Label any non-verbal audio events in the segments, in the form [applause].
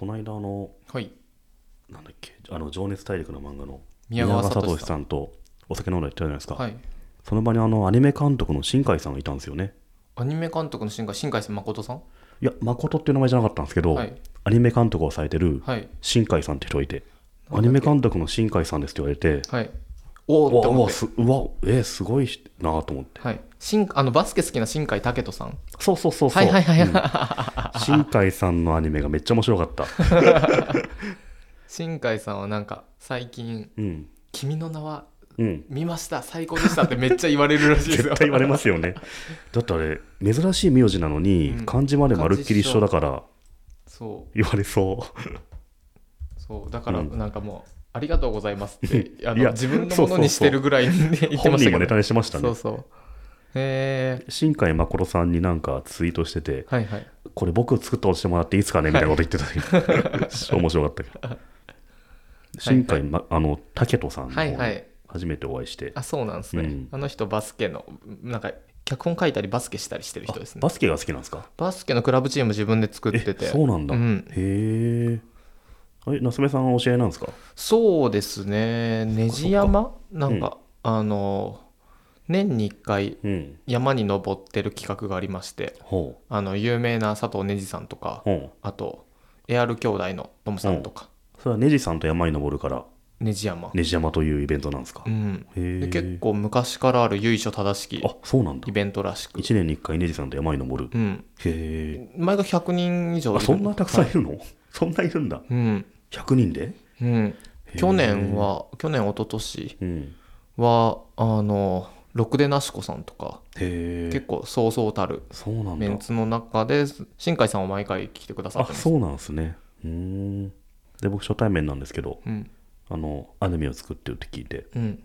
この間あのはい。なんだっけあの情熱大陸の漫画の宮川聡聡さん。さんとお酒飲んだ言ってたじゃないですか、はい。その場にあのアニメ監督の新海さんがいたんですよね。アニメ監督の新海新海誠さん？いや誠っていう名前じゃなかったんですけど、はい。アニメ監督をされてるはい。新海さんって人がいて、アニメ監督の新海さんですって言われてはいおおって思って。すうわえーすごいなと思って。はい。新あのバスケ好きな新海武人さん。そうそうそうそう、はいはいはいうん。新海さんのアニメがめっちゃ面白かった。[laughs] 新海さんはなんか最近うん「君の名はうん。見ました最高でした」ってめっちゃ言われるらしいですよ。絶対言われますよね。だってあれ珍しい名字なのに、うん。漢字までまるっきり一緒だからそう。言われそそう。だからうん。なんかもう「ありがとうございます」って [laughs] あいやの自分のものにしてるぐらい言ってま本人もネタにしてましたね。そうそう。へえ新海誠さんになんかツイートしててはいはい。これ僕作ったとしてもらっていいですかねみたいなこと言ってたけど [laughs] 面白かったけど。新海、ま、あの武人さんのはいはい。初めてお会いして、あそうなんですね、うん。あの人バスケのなんか脚本書いたりバスケしたりしてる人ですね。バスケが好きなんですか？バスケのクラブチーム自分で作ってて。えそうなんだ、うん。へええ夏目さんがお知り合いなんですか？そうですね。ネジ山なんか、あの年に1回うん。山に登ってる企画がありましてほあの有名な佐藤ねじさんとかうほう。あとエアル兄弟のトムさんとか、それはネジさんと山に登るから。ネジ山、ネジ山というイベントなんですか、うん、で結構昔からある由緒正しきあそうなんだ。イベントらしく、1年に1回ネジさんと山に登る、うん、へえ前が100人以上そんなたくさんいはい。るの、そんないるんだ。うん100人で？うん、去年は去年一昨年うん。はあのろくでなしこさんとかへえ結構そうそうたるそうなんだ。メンツの中で新海さんは毎回来てくださっあてます。そうなんですね。うーん。で僕初対面なんですけどうん。あのアニメを作ってるって聞いてうん。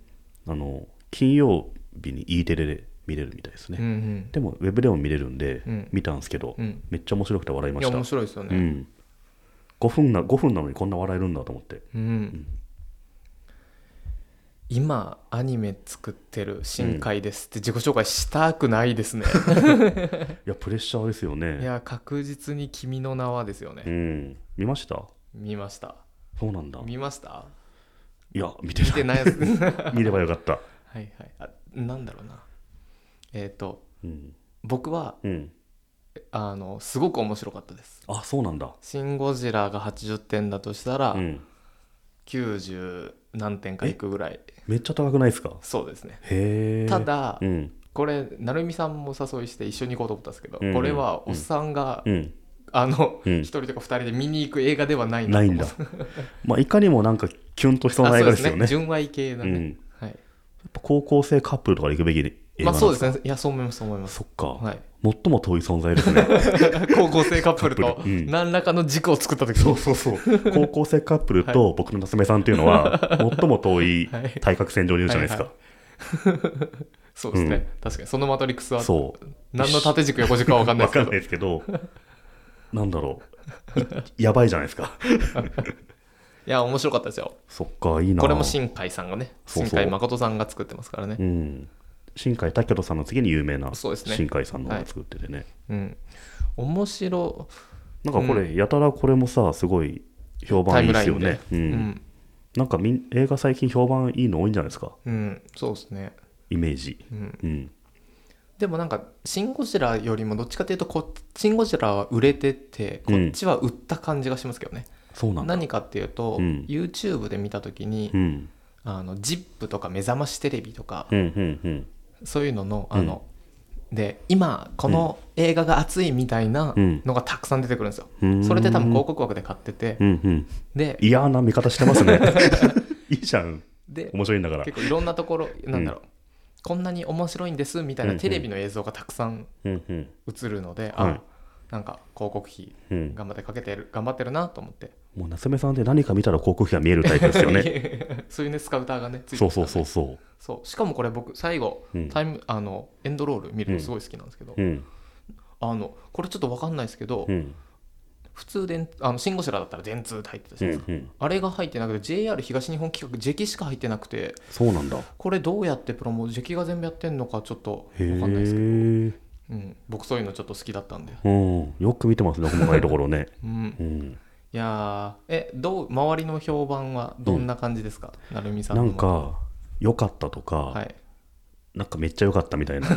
あの金曜日に E テレで見れるみたいですね、うんうん。でもウェブでも見れるんで、うん。見たんですけど、うん。めっちゃ面白くて笑いました。いや面白いですよね。うん、5分な5分なのにこんな笑えるんだと思って。うん、今アニメ作ってる新海ですって自己紹介したくないですね、[laughs] いやプレッシャーですよね。いや確実に「君の名は」ですよね、うん。見ました？見ました。そうなんだ。見ました？いや見てない。見てない [laughs] 見ればよかった。はいあなんだろうな。えっ、とうん、僕はうん、あのすごく面白かったです。あそうなんだ「シン・ゴジラ」が80点だとしたら、うん。90何点かいくぐらい。めっちゃ高くないですか？そうですね。へえ。ただ、うん。これ成美さんもお誘いして一緒に行こうと思ったんですけど、うん。これはおっさんが、うん。あのうん。一、人とか二人で見に行く映画ではないなないんだ。まあいかにもなんかキュンとしそうな映画ですよね。純愛系だね、うん。はい、やっぱ高校生カップルとかで行くべき映画まあなんそうですね。いやそう思いますそう思います。そっか、はい最も遠い存在ですね。[laughs] 高校生カップルと何らかの軸を作った時。そうそうそう。[laughs] 高校生カップルと僕の夏目さんっていうのは最も遠いはい。対角線上にいるじゃないですか、はい [laughs] そうですね、確かに。そのマトリックスはそう。何の縦軸横軸か分かんないわですけど。かんないですけどなんだろう。いやばいじゃないですか。いや面白かったですよ。そっかいいな。これも新海さんがねそう。新海誠さんが作ってますからね。うん新海武人さんの次に有名な新海さんのが作っててね、うん。面白。なんかこれ、やたらこれもさすごい評判いいですよね。で、ううん。んなんかみん映画最近評判いいの多いんじゃないですか？うん。そうですね。イメージ。うん。うん。でもなんか「シン・ゴジラ」よりもどっちかというとこ「シン・ゴジラ」は売れててこっちは売った感じがしますけどね、そうなんだ。何かっていうと、うん。YouTube で見た時にう、ん。あの ZIP とか目覚ましテレビとか、うんうんうんそういうののあの、で今この映画が熱いみたいなうん。のがたくさん出てくるんですよ、うん。それで多分広告枠で買ってて、で嫌な見方してますね。[laughs] いいじゃん。で面白いんだから。結構いろんなところなんだろう、こんなに面白いんですみたいなんテレビの映像がたくさん映るので、はい。あなんか広告費うん。頑張ってかけてる頑張ってるなと思って。もう夏目さんって何か見たら広告費が見えるタイプですよね。[laughs] そういうねスカウターがねついてそうるからねそうそうそそう。しかもこれ僕最後、うん。タイムあのエンドロール見るのすごい好きなんですけど、ううん。あのこれちょっと分かんないですけど、うん。普通であのシン・ゴジラだったら電通って入ってたじうゃないですか、んうん。あれが入ってなくて JR 東日本企画ジェキしか入ってなくてそうなんだ。これどうやってプロモジェキが全部やってんのかちょっとへ分かんないですけど、僕そういうのちょっと好きだったんで、うん。よく見てますね細かいところね。[laughs] うん、うん。いやーえどう周りの評判はどんな感じですか、なるみさんなのんか良かったとか、はい。なんかめっちゃ良かったみたいな。[laughs]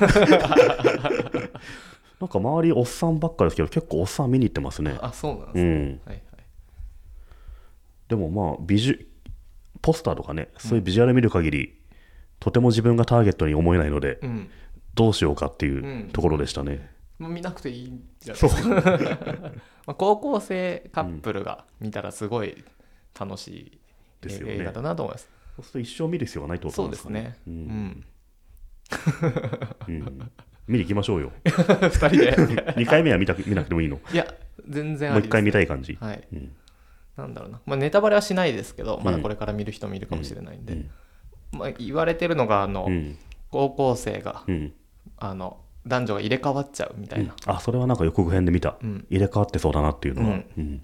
なんか周りおっさんばっかですけど結構おっさん見に行ってますね。あそうなんですね、うん。はいはい。でもまあビジュポスターとかねそういうビジュアル見る限り、とても自分がターゲットに思えないのでうん。どうしようかっていううん。ところでしたね、見なくていいんじゃない？ですかまあ高校生カップルが見たらすごい楽しいですよね。映画だなと思います、そうすると一生見る必要がないってことそうなんですかね。ですね。ううん。ん、うん。見に行きましょうよ。[laughs] 二人で。[laughs] 2回目は見たく見なくてもいいの？いや全然あう一回見たい感じ、はい。うん。なんだろうな、まあ、ネタバレはしないですけどまだこれから見る人もいるかもしれないんで、うん。まあ、言われてるのがあの、うん。高校生がうん。あの男女が入れ替わっちゃうみたいな、あそれはなんか予告編で見た、うん。入れ替わってそうだなっていうのは、うん。うん。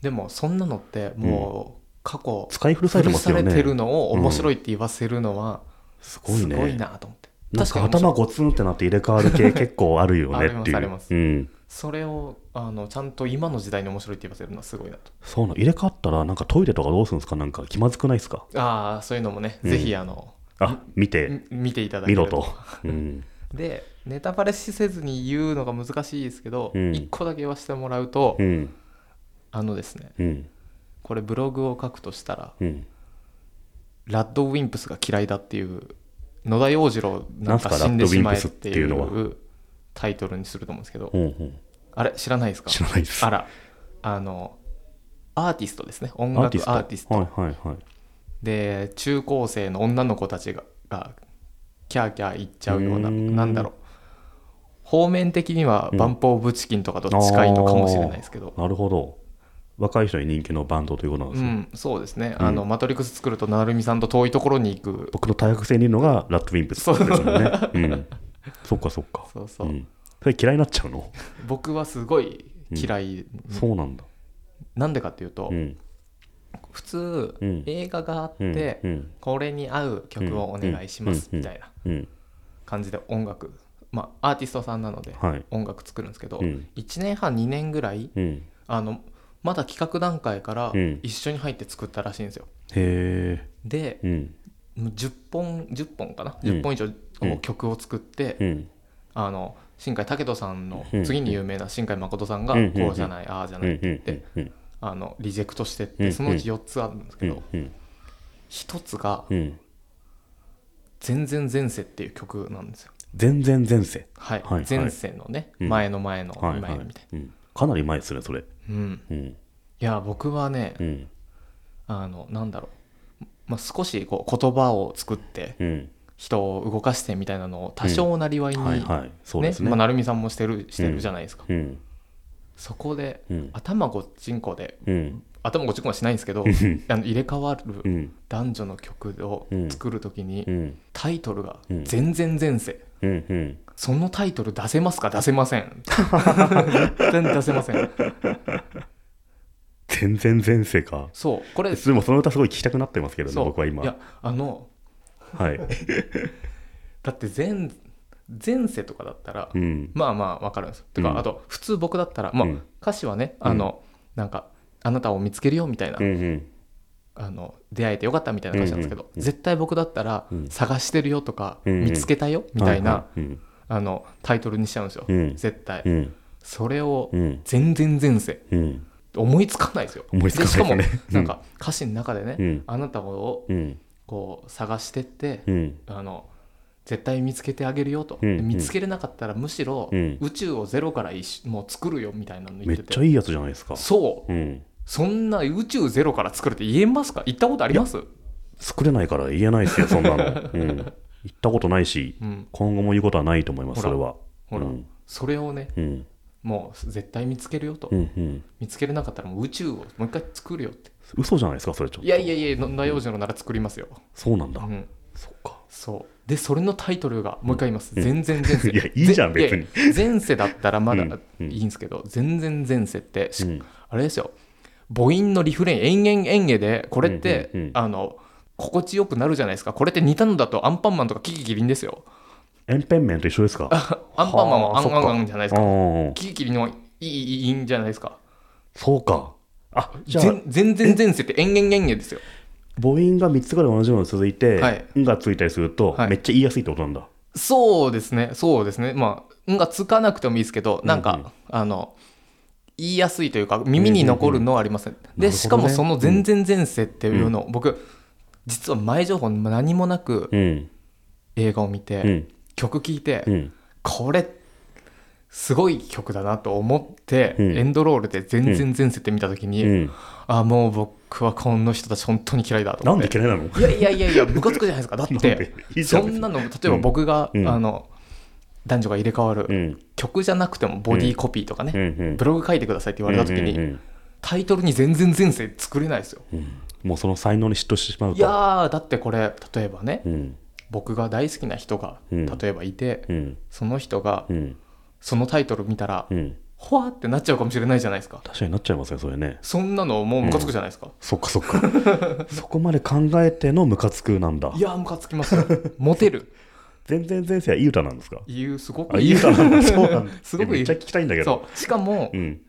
でもそんなのってもう過去使い古されてますよね。れてるのを面白いって言わせるのはすごいなと思って、なんか頭ゴツンってなって入れ替わる系結構あるよねっていう。ありますあります。うん、それをあのちゃんと今の時代に面白いって言わせるのはすごいなと。そうなの。入れ替わったらなんかトイレとかどうするんですか？なんか気まずくないですか？ああそういうのもね、うん。ぜひあのあ見て。み見ていただける見ろと、うん、[laughs] でネタバレしせずに言うのが難しいですけど、うん。一個だけ言わせてもらうと、うん。あのですねうん。これブログを書くとしたらうん。ラッドウィンプスが嫌いだっていう野田洋次郎なんか死んでしまえっていいうタイトルにすると思うんですけど、うん。うんあれ知らないですか？知らないです。あらあのアーティストですね。音楽アーティスト？はいはいはい。で中高生の女の子たちががキャーキャー言っちゃうようなうーん。なんだろう方面的にはうん。バンプ・オブ・チキンとかと近いのかもしれないですけど、なるほど。若い人に人気のバンドということなんですね、うん、そうですね、うん。あのマトリックス作ると成美さんと遠いところに行く。僕の大学生にいるのがラッドウィンプスですもんね、うん、そっかそっか。そうそう、ん、それ嫌いになっちゃうの？僕はすごい嫌い、そうなんだ。なんでかっていうと、うん。普通、うん。映画があっうん。て、うん。これに合う曲をお願いしますうん。みたいなうん感じで音楽まあアーティストさんなのではい。音楽作るんですけど、うん。1年半2年ぐらいうん。あのまだ企画段階からうん。一緒に入って作ったらしいんですよ。うん。もう10本10本かな？うん。10本以上曲を作って、うん。あの新海武人さんのうん。次に有名な新海誠さんがうん。こうじゃないああじゃうんないって言ってあのリジェクトしてっうん。てそのうち4つあるんですけどうん。1つがうん「全然前世」っていう曲なんですよ全然前世。はい。はいはい。前世のねうん。前の前の前のみたいうん。かなり前ですねそれ。なうん。うん。いや僕はねうん。あのなんだろう。まあ少しこう言葉を作ってうん。人を動かしてみたいなのを多少なりわいにはいはい。そうですね。ねまあ成美さんもしてるしてるじゃないですか。うん。そこでうん。頭ごっちんこでうん。頭ごっちんこはしないんですけどうん。あの入れ替わるうん。男女の曲を作るときにうん。タイトルがうん「全然前世」うんうん。そのタイトル出せますか？出せません。絶対出せません。全然前世か。そう。これでもその歌すごい聴きたくなってますけどね僕はい今やあのはい。[laughs] だって前前世とかだったらうん。まあまあ分かるんですよ。てうん。かあと普通僕だったらまあうん。歌詞はねあのなんかあなたを見つけるよみたいな。うんうんあの出会えてよかったみたいな歌詞なんですけど、絶対僕だったら、うん。探してるよとか、見つけたよみたいな、あのタイトルにしちゃうんですよ、うん。絶対、うん。それをうん。全然前世。うん。思いつかないですよ。思いつかない。しかもなんか歌詞の中でね、うん。あなたをうん。こう探してって、うん。あの絶対見つけてあげるよと、見つけれなかったらむしろ、うん。宇宙をゼロからもう作るよみたいなの言めってってちゃいいやつじゃないですか。そう。うんそんな宇宙ゼロから作るって言えますか？言ったことあります？作れないから言えないですよそんなの。[laughs] うん。言ったことないしうん。今後も言うことはないと思いますそれは。ほら、うん。それをねうん。もう絶対見つけるよと、うんうん。見つけれなかったらもう宇宙をもう一回作るよって。嘘じゃないですかそれちょっと。いやいやいや野田洋次郎なら作りますよ、そうなんだ。うん、そっか。そう。でそれのタイトルがもう一回言います、うん。全然前世。[laughs] いやいいじゃんぜ別に。前世だったらまだうん。うん。いいんですけど、全然前世ってあれですよ母音のリフレイン延々延々でこれって、うんうんうん。あの心地よくなるじゃないですか。これって似たのだとアンパンマンとかキキキリンですよ。エンペンメンと一緒ですか？[laughs] アンパンマンもはアンアンアンじゃないですか。キキキリンはいいいいんじゃないですか。そうか。あじゃあ全全然前世って延々延々ですよ。母音が3つぐらい同じようなの続いてはい「ん」がついたりするとはい。めっちゃ言いやすいってことなんだ。そうですねそうですね。まあ「ん」がつかなくてもいいですけどなんか、うんうん。あの言いやすいというか耳に残るのはありません、なるほどね。でしかもその全然前世っていうのを、僕実は前情報何もなくうん。映画を見て、うん。曲聴いて、うん。これすごい曲だなと思って、うん。エンドロールで全然前世って見た時に、うん。あもう僕はこの人たち本当に嫌いだとなん思って。で嫌いなの？いやいやいやいやムカつくじゃないですか。だっなんてそんなの例えば僕が、うん。あの男女が入れ替わる、うん。曲じゃなくてもボディーコピーとかね、うんうん。ブログ書いてくださいって言われた時に、うんうんタイトルに全然前世作れないですよ。うん。うんもうその才能に嫉妬してしまうと。いやーだってこれ例えばね、うん。僕が大好きな人がうん。例えばいて、うん。その人がうん。そのタイトル見たら、うん。ほわってなっちゃうかもしれないじゃないですか。確かになっちゃいますねそれね。そんなのもうムカつくじゃないですか、そっかそっか。[laughs] そこまで考えてのムカつくなんだ。いやームカつきますよ。モテる全然前世はいい歌なんですか？いうすごくあいい歌なんだ。そうなんだ。すごくいい。めっちゃ聞きたいんだけど。そう。しかも、うん。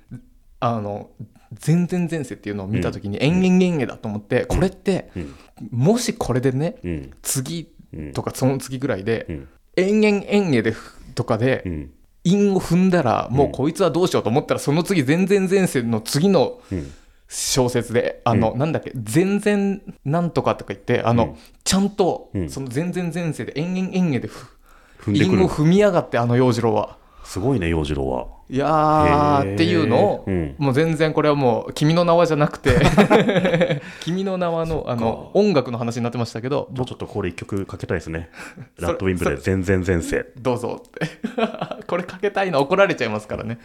あの全然前世っていうのを見た時に延々延々だと思って、これってうん。もしこれでねうん。次うん。とかその次ぐらいでうん。延々延々でふとかでうん。韻を踏んだらもうこいつはどうしようと思ったらその次全然前世の次のうん小説であの、なんだっけ全然なんとかとか言ってあの、うん。ちゃんとうん。その全然前世で延々延々でふ踏んでくる。韻を踏みやがってあの洋次郎は。すごいね洋次郎は。いやへー。ーっていうのを、うん。もう全然これはもう「君の名は」じゃなくて「[laughs] 君の名はの」あの音楽の話になってましたけどじゃあちょっとこれ一曲かけたいですね。[laughs] ラッドウィンプで全然前世。どうぞって。[laughs] これかけたいの怒られちゃいますからね